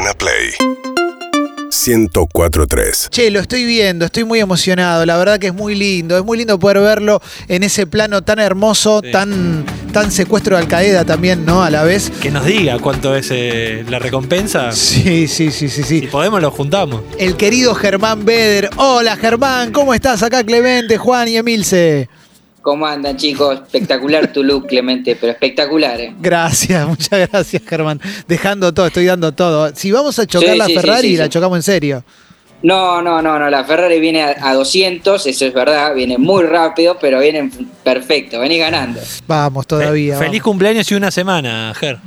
Urbana Play 1043. Che, lo estoy viendo, estoy muy emocionado. La verdad que es muy lindo. Es muy lindo poder verlo en ese plano tan hermoso, Sí. tan, tan secuestro de Al-Qaeda también, ¿no? A la vez. Que nos diga cuánto es eh, la recompensa. Sí, sí, sí, sí, Si sí. podemos, lo juntamos. El querido Germán Beder. Hola, Germán. ¿Cómo estás acá, Clemente, Juan y Emilce? ¿Cómo andan, chicos? Espectacular tu look, Clemente, pero espectacular, ¿eh? Gracias, muchas gracias, Germán. Dejando todo, estoy dando todo. Si vamos a chocar Sí, la sí, sí, Ferrari, sí, la chocamos en serio. No, no, no, no, la Ferrari viene a, a 200, eso es verdad, viene muy rápido, pero viene perfecto, vení ganando. Vamos todavía. Fe- Feliz cumpleaños y una semana, Ger.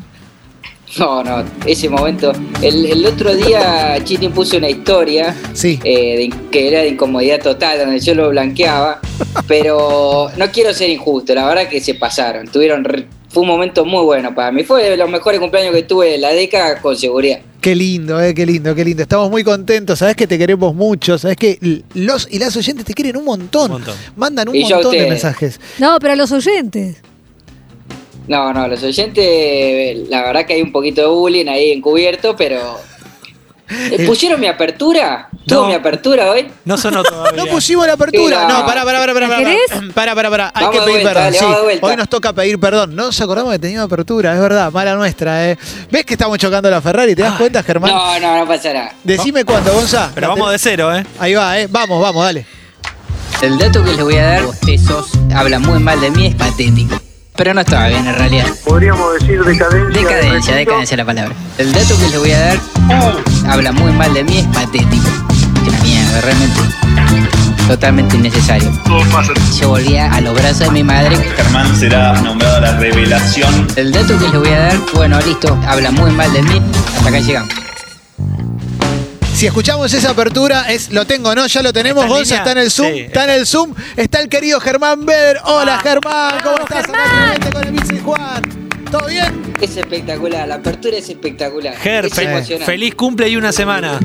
No, no, ese momento. El, el otro día Chini puso una historia Sí. eh, de que era de incomodidad total, donde yo lo blanqueaba, pero no quiero ser injusto, la verdad que se pasaron, tuvieron... re- Fue un momento muy bueno para mí, fue de los mejores cumpleaños que tuve de la década con seguridad. Qué lindo, eh, qué lindo, qué lindo. Estamos muy contentos. Sabes que te queremos mucho. Sabes que los y las oyentes te quieren un montón. Un montón. Mandan un Y montón de mensajes. No, pero a los oyentes. No, no, los oyentes, la verdad que hay un poquito de bullying ahí encubierto, pero. ¿Eh, ¿Pusieron mi apertura? ¿Tuvo No. mi apertura hoy? No sonó todavía. No pusimos la apertura. No, pará, pará, pará, pará. ¿La pará. Pará, pará, pará. Hay Vamos que pedir vuelta, perdón. dale, sí. vamos de vuelta. Hoy nos toca pedir perdón. No nos acordamos que teníamos apertura, es verdad. Mala nuestra, ¿eh? ¿Ves que estamos chocando la Ferrari? ¿Te das cuenta, Germán? No, no, no pasará. Decime cuándo, Gonza. Pero vamos de cero, ¿eh? Ahí va, ¿eh? Vamos, vamos, dale. El dato que les voy a dar, bostezos, habla muy mal de mí, es patético. Pero no estaba bien en realidad. podríamos decir decadencia. Decadencia, repito. decadencia la palabra. El dato que les voy a dar, habla muy mal de mí, es patético. La mierda, realmente. Totalmente innecesario. Yo volvía a los brazos de mi madre. Germán será nombrado la revelación El dato que les voy a dar, bueno, listo, habla muy mal de mí. Hasta acá llegamos. Si escuchamos esa apertura, es lo tengo, ¿no? Ya lo tenemos. ¿Está Gonza está en el Zoom. Sí, está en el Zoom. Está el querido Germán Beder. Hola, Germán. ¿Cómo estás? Acá Clemente con Emilce y Juan. ¿Todo bien? Es espectacular, la apertura es espectacular. Ger, es feliz cumple y una semana.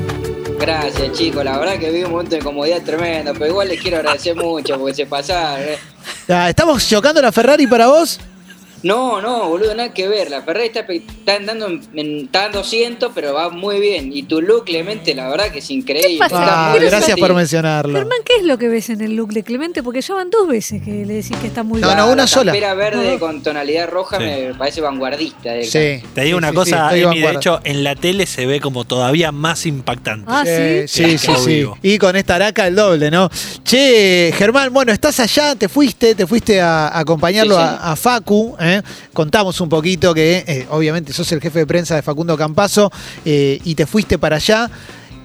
Gracias, chicos. La verdad que vi un momento de comodidad tremendo, pero igual les quiero agradecer mucho porque se pasaron. ¿eh? Ah, ¿Estamos chocando la Ferrari para vos? No, no, boludo, nada que ver. La Ferrari está, está andando en, en- está en 200, pero va muy bien. Y tu look, Clemente, la verdad que es increíble. ¿Qué pasa? Está Ah, gracias por mencionarlo. Germán, ¿qué es lo que ves en el look de Clemente? Porque ya van dos veces que le decís que está muy No, bien. no, una la sola. campera verde No. con tonalidad roja Sí. me parece vanguardista. de- Sí. Te digo Sí, una sí, cosa, Emi, de hecho, en la tele se ve como todavía más impactante. Ah, sí. Sí, sí, sí. Y con esta araca el doble, ¿no? Che, Germán, bueno, estás allá, te fuiste, te fuiste a, a acompañarlo Sí, sí. A, a Facu. ¿eh? Contamos un poquito que, eh, obviamente, sos el jefe de prensa de Facundo Campazo eh, y te fuiste para allá.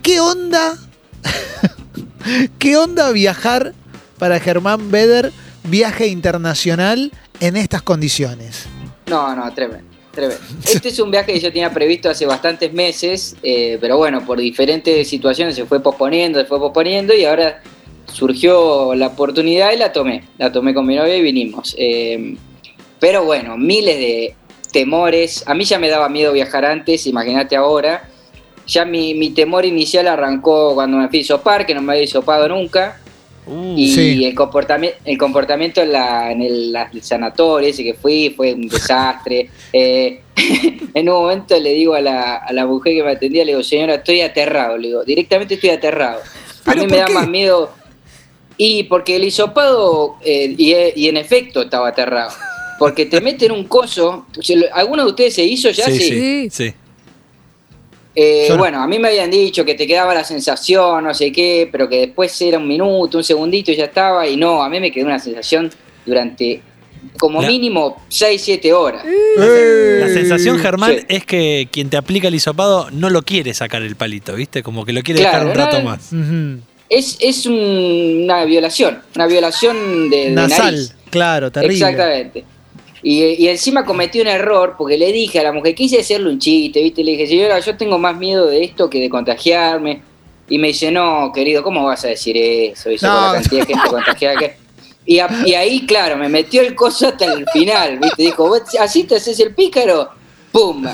¿Qué onda? ¿Qué onda viajar para Germán Beder, viaje internacional en estas condiciones? No, no, tremendo. tremendo. Este es un viaje que yo tenía previsto hace bastantes meses, eh, pero bueno, por diferentes situaciones se fue posponiendo, se fue posponiendo y ahora surgió la oportunidad y la tomé. La tomé con mi novia y vinimos. Eh, pero bueno, miles de temores. A mí ya me daba miedo viajar antes, imagínate ahora. Ya mi, mi temor inicial arrancó cuando me fui a hisopar, que no me había hisopado nunca. Uh, Y Sí. el, comportamiento, el comportamiento en, la- en el, la- el sanatorio ese que fui fue un desastre. Eh, en un momento le digo a la, a la mujer que me atendía, le digo, señora, estoy aterrado, le digo, directamente estoy aterrado. A ¿Pero mí me da qué? más miedo. Y porque el hisopado, eh, y, y en efecto estaba aterrado. Porque te meten un coso. ¿Alguno de ustedes se hizo ya? sí, Sí. sí, sí. Eh, no. Bueno, a mí me habían dicho que te quedaba la sensación, no sé qué, pero que después era un minuto, un segundito y ya estaba. Y no, a mí me quedó una sensación durante como La- mínimo 6, 7 horas. La sensación, Germán, Sí. es que quien te aplica el hisopado no lo quiere sacar el palito, ¿viste? Como que lo quiere Claro, dejar un rato más. Es, es un- una violación, una violación de, de Nasal, nariz. claro, terrible. Exactamente. Y, y encima cometí un error porque le dije a la mujer, quise hacerle un chiste, ¿viste? Le dije, señora, yo tengo más miedo de esto que de contagiarme. Y me dice, no, querido, ¿cómo vas a decir eso? Dice, No. la cantidad de gente contagiada que... Y, a- y ahí, claro, me metió el coso hasta el final, ¿viste? Dijo, ¿vos así te haces el pícaro? ¡Pum!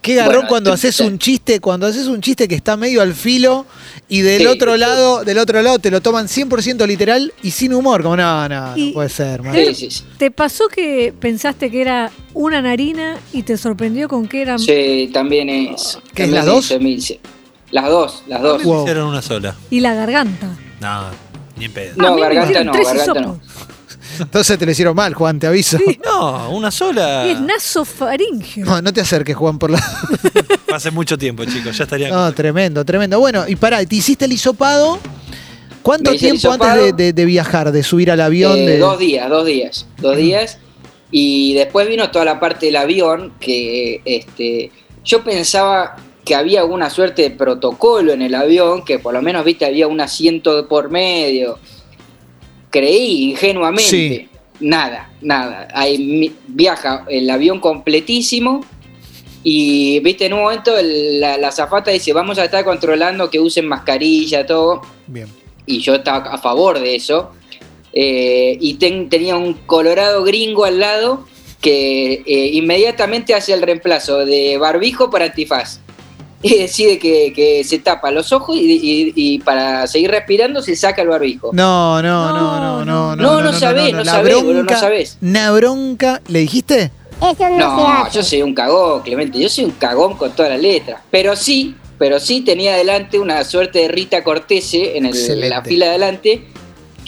Qué garrón Bueno, cuando haces un chiste, cuando haces un chiste que está medio al filo y del Sí. otro lado, del otro lado te lo toman 100% literal y sin humor, como no, no, no puede ser, man. Sí, sí, sí. ¿Te pasó que pensaste que era una narina y te sorprendió con que era Sí, también es. ¿Qué es, las dos? Las dos, las dos. Wow. Hicieron una sola. y la garganta? No, ni en pedo. No, garganta no, tres garganta hisopos. Entonces te lo hicieron mal, Juan, te aviso. No, una sola. Y es nasofaringeo. No, no te acerques, Juan, por la. Hace mucho tiempo, chicos. Ya estaría. No, tremendo, tremendo. Bueno, y pará, te hiciste el hisopado. ¿Cuánto tiempo antes de, de- de viajar, de subir al avión? Eh, de... Dos días, dos días, dos días. Y después vino toda la parte del avión que este, yo pensaba que había alguna suerte de protocolo en el avión, que por lo menos, viste, había un asiento por medio. Creí ingenuamente. Sí. Nada, nada. Ahí viaja el avión completísimo y, viste, en un momento el- la, la azafata dice, vamos a estar controlando que usen mascarilla, todo Bien. y yo estaba a favor de eso. Eh, y ten- tenía un colorado gringo al lado que eh, inmediatamente hace el reemplazo de barbijo para antifaz. Y decide que, que se tapa los ojos y, y- y para seguir respirando se saca el barbijo. No, no, no, no, no. No, no sabés, no La sabés, boludo, no sabés. Una bronca. ¿Le dijiste? No, yo soy un cagón, Clemente, yo soy un cagón con todas las letras. Pero sí, pero sí tenía adelante una suerte de Rita Cortese en, el- la fila de adelante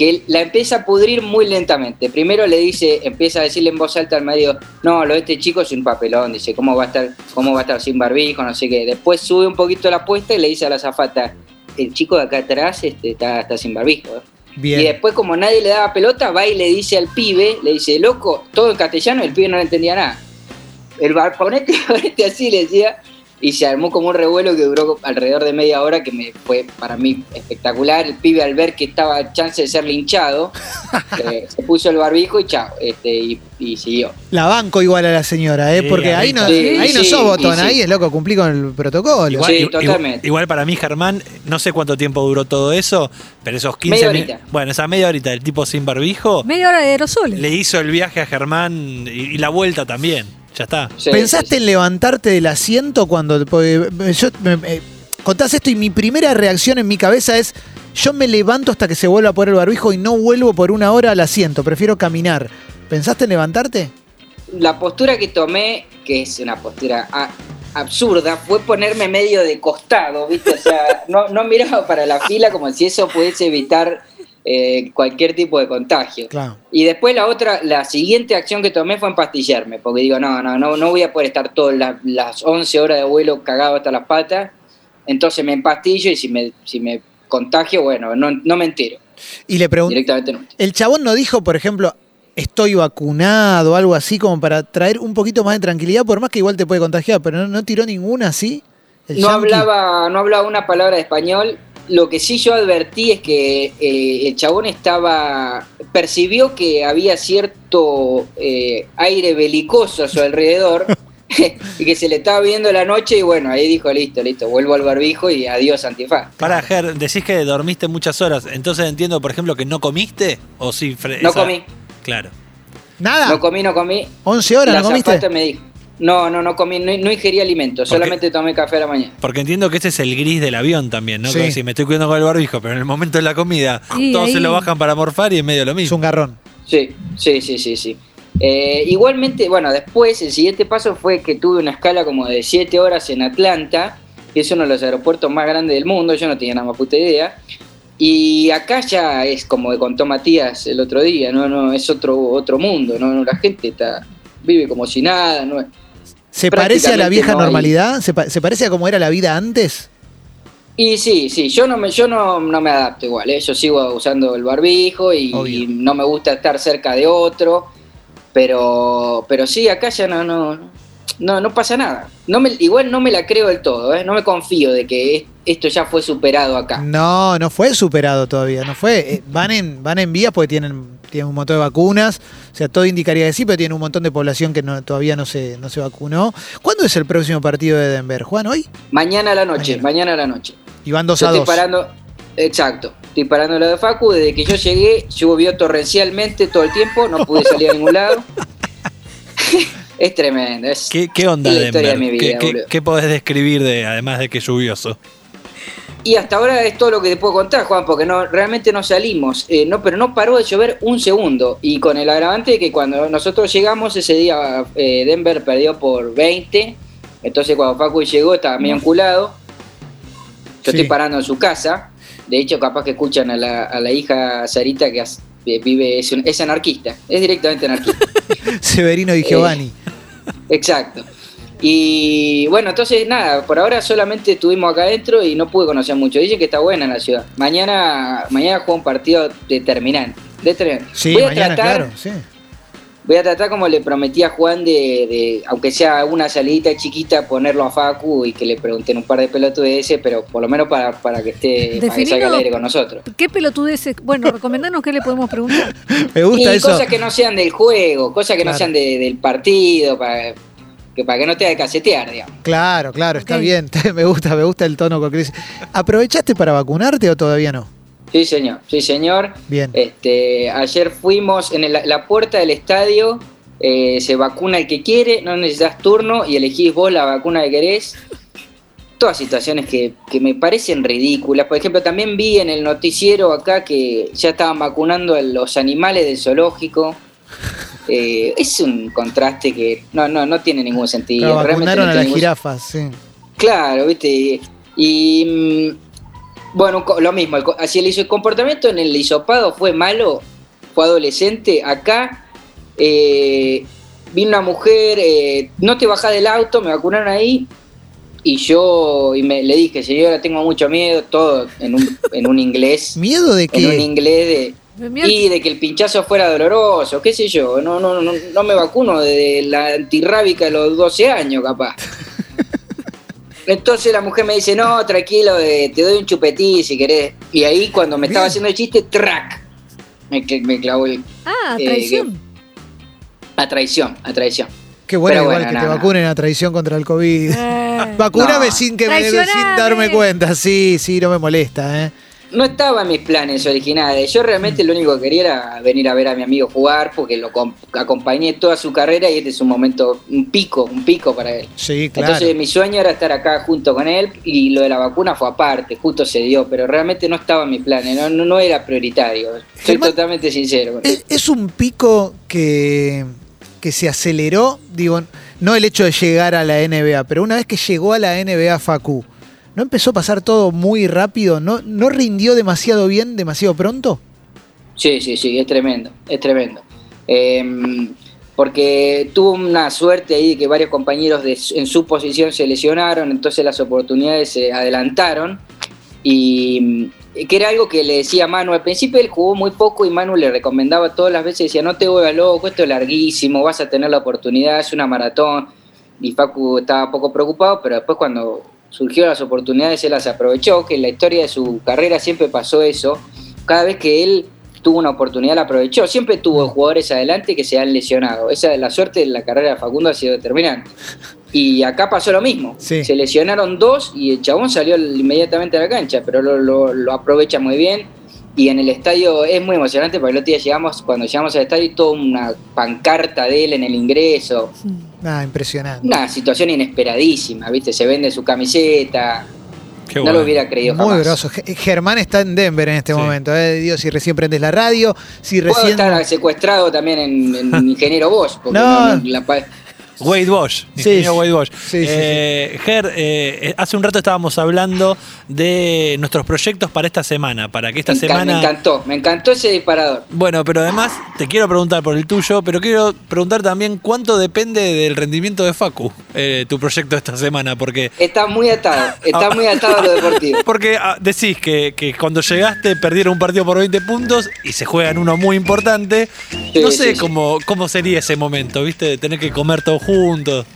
que la empieza a pudrir muy lentamente. Primero le dice, empieza a decirle en voz alta al medio, no, lo de este chico es un papelón, dice, ¿cómo va a estar, cómo va a estar sin barbijo? No sé qué. Después sube un poquito la apuesta y le dice a la zafata, el chico de acá atrás este, está, está sin barbijo. ¿eh". Bien. Y después, como nadie le daba pelota, va y le dice al pibe, le dice, loco, todo en castellano, el pibe no le entendía nada. El bar, ponete, ponete así, le decía, y se armó como un revuelo que duró alrededor de media hora, que me fue para mí espectacular. El pibe al ver que estaba a chance de ser linchado, eh, se puso el barbijo y chao, este, y, y siguió. La banco igual a la señora, ¿eh? Sí, Porque ahí no, sí, ahí no sí, sos botón, sí. ahí es loco, cumplí con el protocolo. Igual, Sí, igual- totalmente. igual para mí, Germán, no sé cuánto tiempo duró todo eso, pero esos 15 Media mi- horita. Bueno, esa media horita, el tipo sin barbijo, Media hora de aerosoles. le hizo el viaje a Germán y, y la vuelta también. Ya está. Sí, ¿Pensaste sí, en levantarte del asiento cuando porque yo me- me- contás esto y mi primera reacción en mi cabeza es yo me levanto hasta que se vuelva a poner el barbijo y no vuelvo por una hora al asiento, prefiero caminar. ¿Pensaste en levantarte? la postura que tomé, que es una postura a- absurda, fue ponerme medio de costado, ¿viste? O sea, no, no miraba para la fila como si eso pudiese evitar eh, cualquier tipo de contagio. Claro. Y después la otra, la siguiente acción que tomé fue empastillarme, porque digo, no, no, no, no voy a poder estar todas las, las 11 horas de vuelo cagado hasta las patas, entonces me empastillo y si me, si me contagio, bueno, no, no me entero, Y le pregunté, directamente no. el chabón no dijo, por ejemplo, estoy vacunado o algo así como para traer un poquito más de tranquilidad, por más que igual te puede contagiar, pero no, no tiró ninguna así. No yankee? hablaba, no hablaba una palabra de español. Lo que sí yo advertí es que eh, el chabón estaba. percibió que había cierto eh, aire belicoso a su alrededor y que se le estaba viendo la noche y bueno, ahí dijo, listo, listo, vuelvo al barbijo y adiós antifaz. Para, Ger, decís que dormiste muchas horas, entonces entiendo, por ejemplo, que no comiste o sí. fre- No esa- comí, Claro. Nada. no comí, no comí. 11 horas la no comiste. me dijo, no, no, no comí, no, no ingerí alimentos, solamente tomé café a la mañana. Porque entiendo que ese es el gris del avión también, ¿no? Sí. Como si me estoy cuidando con el barbijo, pero en el momento de la comida Sí, todos se lo bajan para morfar y es medio lo Es mismo. un garrón. Sí, sí, sí, sí, sí. Eh, igualmente, bueno, después el siguiente paso fue que tuve una escala como de 7 horas en Atlanta, que es uno de los aeropuertos más grandes del mundo, yo no tenía nada más puta idea. Y acá ya es como contó Matías el otro día, no, no, es otro, otro mundo, no, no, la gente está, vive como si nada, no, ¿Se parece a la vieja no normalidad? ¿Se, pa- se parece a cómo era la vida antes? Y sí, sí, yo no me, yo no, no me adapto igual, ¿eh? yo sigo usando el barbijo y, y no me gusta estar cerca de otro, pero, pero sí, acá ya no, no, no, no pasa nada. No me, igual no me la creo del todo, ¿eh? no me confío de que es- esto ya fue superado acá. No, no fue superado todavía, no fue. Eh, van en van en vías porque tienen, tienen un montón de vacunas, o sea, todo indicaría que sí, pero tienen un montón de población que no, todavía no se, no se vacunó. ¿Cuándo es el próximo partido de Denver? ¿Juan hoy? Mañana a la noche, Mañana. mañana, a la noche. Y van 2 Yo a estoy 2. parando, exacto, estoy parando lo de Facu, desde que yo llegué llovió torrencialmente todo el tiempo, no pude salir a ningún lado. Es tremendo. Es, ¿Qué, qué onda la Denver? historia de mi vida, ¿Qué, qué- podés describir de, además de que es lluvioso? Y hasta ahora es todo lo que te puedo contar, Juan, porque no, realmente no salimos. Eh, no, pero no paró de llover un segundo. Y con el agravante de que cuando nosotros llegamos ese día, eh, Denver perdió por 20. Entonces cuando Facu llegó estaba medio enculado. Yo Sí. estoy parando en su casa. De hecho, capaz que escuchan a la, a la hija Sarita que vive, es, un- es anarquista. Es directamente anarquista. Severino y Giovanni. Exacto. Y bueno, entonces nada, por ahora solamente estuvimos acá adentro y no pude conocer mucho. Dicen que está buena la ciudad. Mañana, mañana juega un partido determinante. determinante. Sí, voy a mañana, tratar, claro. Sí. Voy a tratar como le prometí a Juan de, de, aunque sea una salidita chiquita, ponerlo a Facu y que le pregunten un par de pelotudeces, pero por lo menos para, para que esté, para que salga al aire con nosotros. ¿Qué pelotudeces? Bueno, recomendanos qué le podemos preguntar. Me gusta y eso. cosas que no sean del juego, cosas que Claro. no sean de- del partido, para que, para que no te haga casetear, digamos. Claro, claro, está bien. me gusta, me gusta el tono con que dice. ¿Aprovechaste para vacunarte o todavía no? Sí, señor, sí, señor. Bien. Este, ayer fuimos en el- la puerta del estadio, eh, se vacuna el que quiere, no necesitas turno y elegís vos la vacuna que querés. Todas situaciones que, que me parecen ridículas. Por ejemplo, también vi en el noticiero acá que ya estaban vacunando a los animales del zoológico. Eh, es un contraste que no, no, no tiene ningún sentido. Claro, realmente vacunaron no a las ningún jirafas, sí. Claro, viste. Y mm, bueno, co- lo mismo. el co- Así el, hizo- el comportamiento en el hisopado fue malo, fue adolescente. Acá eh, vino una mujer, eh, no te bajás del auto, me vacunaron ahí. Y yo y me, le dije, señora, tengo mucho miedo, todo en un, en un inglés. ¿Miedo de En un qué? inglés de, y de que el pinchazo fuera doloroso, qué sé yo, no, no, no, no me vacuno de la antirrábica de los 12 años, capaz. Entonces la mujer me dice, no, tranquilo, eh, te doy un chupetín si querés. Y ahí cuando me estaba haciendo el chiste, ¡trac! Me, me clavó el- Ah, eh, traición. a traición, a traición. Qué bueno Pero igual bueno, que te vacunen a traición contra el COVID. Eh, Vacúname No. sin que me sin darme cuenta. Sí, sí, no me molesta, ¿eh? No estaba en mis planes originales. Yo realmente lo único que quería era venir a ver a mi amigo jugar porque lo com- acompañé toda su carrera y este es un momento, un pico, un pico para él. Sí, claro. Entonces mi sueño era estar acá junto con él y lo de la vacuna fue aparte, justo se dio, pero realmente no estaba en mis planes, no, no, no era prioritario. Soy Germán, totalmente sincero. ¿Es, es un pico que, que se aceleró, digo, no el hecho de llegar a la NBA, pero una vez que llegó a la NBA Facu, ¿no empezó a pasar todo muy rápido? ¿No, no rindió demasiado bien, demasiado pronto? Sí, sí, sí, es tremendo, es tremendo. Eh, porque tuvo una suerte ahí de que varios compañeros en su posición se lesionaron, entonces las oportunidades se adelantaron y mm, que era algo que le decía Manu. Al principio él jugó muy poco y Manu le recomendaba todas las veces, decía, no te vuelvas loco, esto es larguísimo, vas a tener la oportunidad, es una maratón. Y Facu estaba poco preocupado, pero después cuando surgieron las oportunidades él las aprovechó, que en la historia de su carrera siempre pasó eso. Cada vez que él tuvo una oportunidad la aprovechó. Siempre tuvo jugadores adelante que se han lesionado. Esa la suerte de la carrera de Facundo ha sido determinante. Y acá pasó lo mismo. Sí. Se lesionaron dos y el chabón salió inmediatamente a la cancha, pero lo, lo- lo aprovecha muy bien. Y en el estadio es muy emocionante porque el otro día llegamos, cuando llegamos al estadio, toda una pancarta de él en el ingreso. Ah, impresionante. Una situación inesperadísima, ¿viste? Se vende su camiseta. Qué no bueno. lo hubiera creído Muy jamás. groso. Ge- Germán está en Denver en este Sí. momento. ¿eh? Dios, si recién prendes la radio, si Puedo recién. estar secuestrado también en, en Ingeniero Bosch. Porque No. no- la Wade Bosch, Sí, ingeniero sí. Wade Bosch. Sí, sí, Eh, Ger, eh, hace un rato estábamos hablando de nuestros proyectos para esta semana, para que esta me, semana... me encantó, me encantó ese disparador. Bueno, pero además te quiero preguntar por el tuyo, pero quiero preguntar también cuánto depende del rendimiento de Facu, eh, tu proyecto esta semana, porque Está muy atado, está Ah. muy atado a lo deportivo. porque ah, decís que, que cuando llegaste perdieron un partido por 20 puntos y se juegan uno muy importante. Sí, no sé sí, sí. cómo, cómo sería ese momento, ¿viste? De tener que comer todos juntos.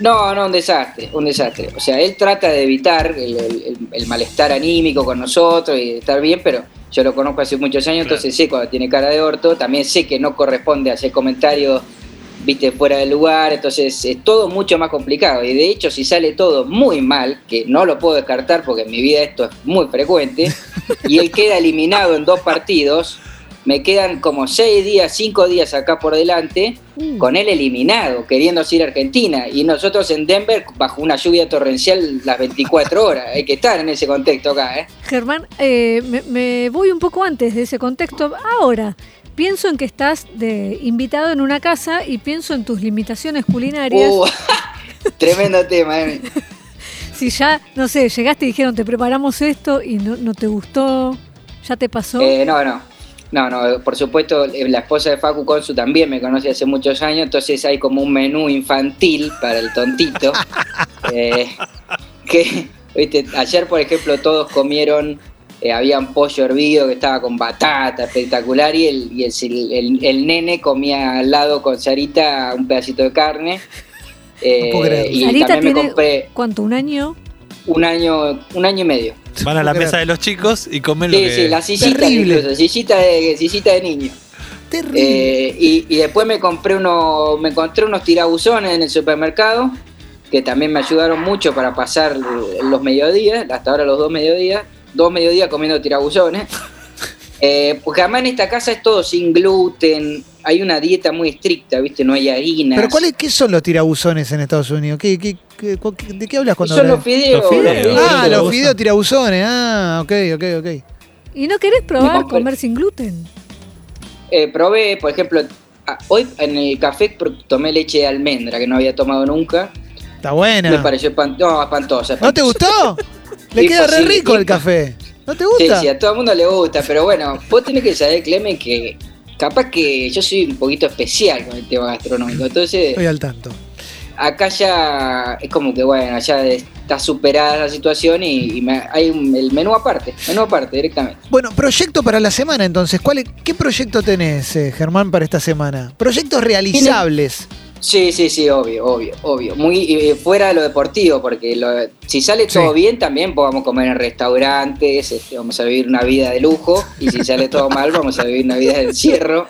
No, no, un desastre, un desastre. O sea, él trata de evitar el, el- el- el malestar anímico con nosotros y de estar bien, pero yo lo conozco hace muchos años, entonces sé cuando tiene cara de orto. También sé que no corresponde hacer comentarios, viste, fuera del lugar, entonces es todo mucho más complicado. Y de hecho, si sale todo muy mal, que no lo puedo descartar porque en mi vida esto es muy frecuente, y él queda eliminado en dos partidos, me quedan como seis días, cinco días acá por delante, Uh. con él eliminado, queriendo ir a Argentina. Y nosotros en Denver, bajo una lluvia torrencial las 24 horas. Hay que estar en ese contexto acá, ¿eh? Germán, eh, me, me voy un poco antes de ese contexto. Ahora, pienso en que estás de invitado en una casa y pienso en tus limitaciones culinarias. Uh, tremendo tema, ¿eh? Si ya, no sé, llegaste y dijeron te preparamos esto y no, no te gustó, ya te pasó. Eh, no, no. No, no, por supuesto, eh, la esposa de Facu Consu también me conoce hace muchos años, entonces hay como un menú infantil para el tontito. eh, que, viste, ayer, por ejemplo, todos comieron, eh, había un pollo hervido que estaba con batata, espectacular, y el, y el, el- el nene comía al lado con Sarita un pedacito de carne. Eh, puedo creerlo. y Sarita también me compré ¿cuánto? ¿Un año? Un año, un año y medio. Van a la mesa de los chicos y comen lo Sí, que... sí, la sillita, Terrible. incluso, sillita de, sillita de niño. Terrible. Eh, y, y después me compré uno, me encontré unos tirabuzones en el supermercado que también me ayudaron mucho para pasar los mediodías, hasta ahora los dos mediodías, dos mediodías comiendo tirabuzones. Eh, porque además en esta casa es todo sin gluten, hay una dieta muy estricta, ¿viste? No hay harinas. ¿Pero cuáles qué son los tirabuzones en Estados Unidos? ¿Qué, qué- qué- cu- ¿De qué hablas cuando Son hablas? los fideos. Los fideos. los Ah, los fideos tirabuzones. Ah, ok, ok, ok. ¿Y no querés probar compré- comer sin gluten? Eh, probé, por ejemplo, a- hoy en el café tomé leche de almendra que no había tomado nunca. Está buena. Me pareció espan- no, espantosa. ¿No te gustó? Le queda re rico el café. ¿No te Sí, gusta? sí, a todo el mundo le gusta, pero bueno, vos tenés que saber, Clemen, que capaz que yo soy un poquito especial con el tema gastronómico. Entonces, Estoy al tanto. acá ya es como que, bueno, ya está superada la situación y, y me- hay un- el menú aparte, menú aparte directamente. Bueno, proyecto para la semana entonces. ¿Cuál es- ¿Qué proyecto tenés, eh, Germán, para esta semana? Proyectos realizables. Sí, sí, sí, obvio, obvio, obvio. Muy eh, fuera de lo deportivo, porque lo- si sale todo Sí. bien, también podamos comer en restaurantes, este, vamos a vivir una vida de lujo, y si sale todo mal, vamos a vivir una vida de encierro,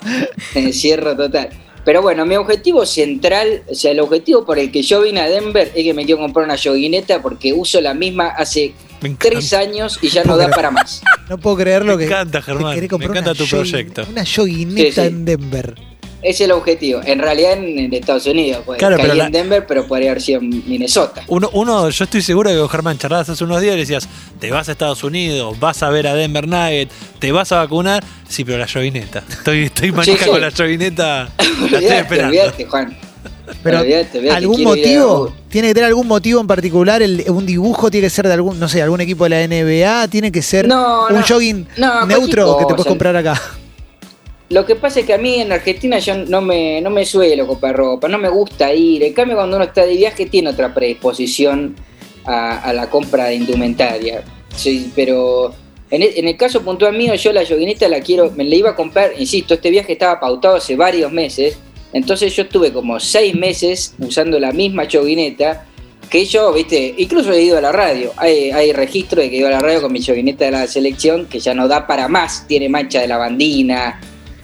de encierro total. Pero bueno, mi objetivo central, o sea, el objetivo por el que yo vine a Denver es que me quiero comprar una joguineta porque uso la misma hace Me encanta. tres años y ya no da para más. No puedo creer lo Me que. encanta, te Germán. querés Me comprar encanta una tu proyecto. Una Sí, sí. en Denver. Ese es el objetivo. En realidad en, en Estados Unidos, pues Claro, caí pero en la- Denver, pero podría haber sido en Minnesota. Uno, uno, yo estoy seguro que con Germán charlabas hace unos días y le decías, te vas a Estados Unidos, vas a ver a Denver Nugget, te vas a vacunar. Sí, pero la jovineta. Estoy, estoy manija sí. con la jovineta. La estoy esperando. Juan. Pero, ¿algún motivo? ¿Tiene que tener algún motivo en particular? El- ¿Un dibujo tiene que ser de algún, no sé, algún equipo de la NBA? ¿Tiene que ser No, un no. jogging No, neutro que te puedes comprar acá? Lo que pasa es que a mí en Argentina yo no me, no me suelo comprar ropa, no me gusta ir. En cambio, cuando uno está de viaje tiene otra predisposición a, la compra de indumentaria. Pero en el, en el caso puntual mío, yo la joguineta la quiero, me la iba a comprar, insisto, este viaje estaba pautado hace varios meses. Entonces yo estuve como seis meses usando la misma joguineta que yo, viste, incluso he ido a la radio. Hay, hay registro de que he ido a la radio con mi joguineta de la selección que ya no da para más, tiene mancha de lavandina.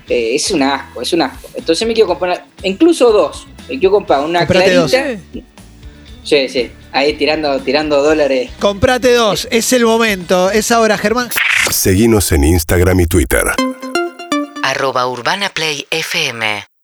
Eh, es un asco, es un asco. Entonces me quiero comprar, incluso dos. Me quiero comprar una Comprate dos. clarita. Sí, sí, ahí tirando, tirando dólares. Comprate dos, es el momento, es ahora, Germán. Seguinos en Instagram y Twitter. arroba Urbana Play FM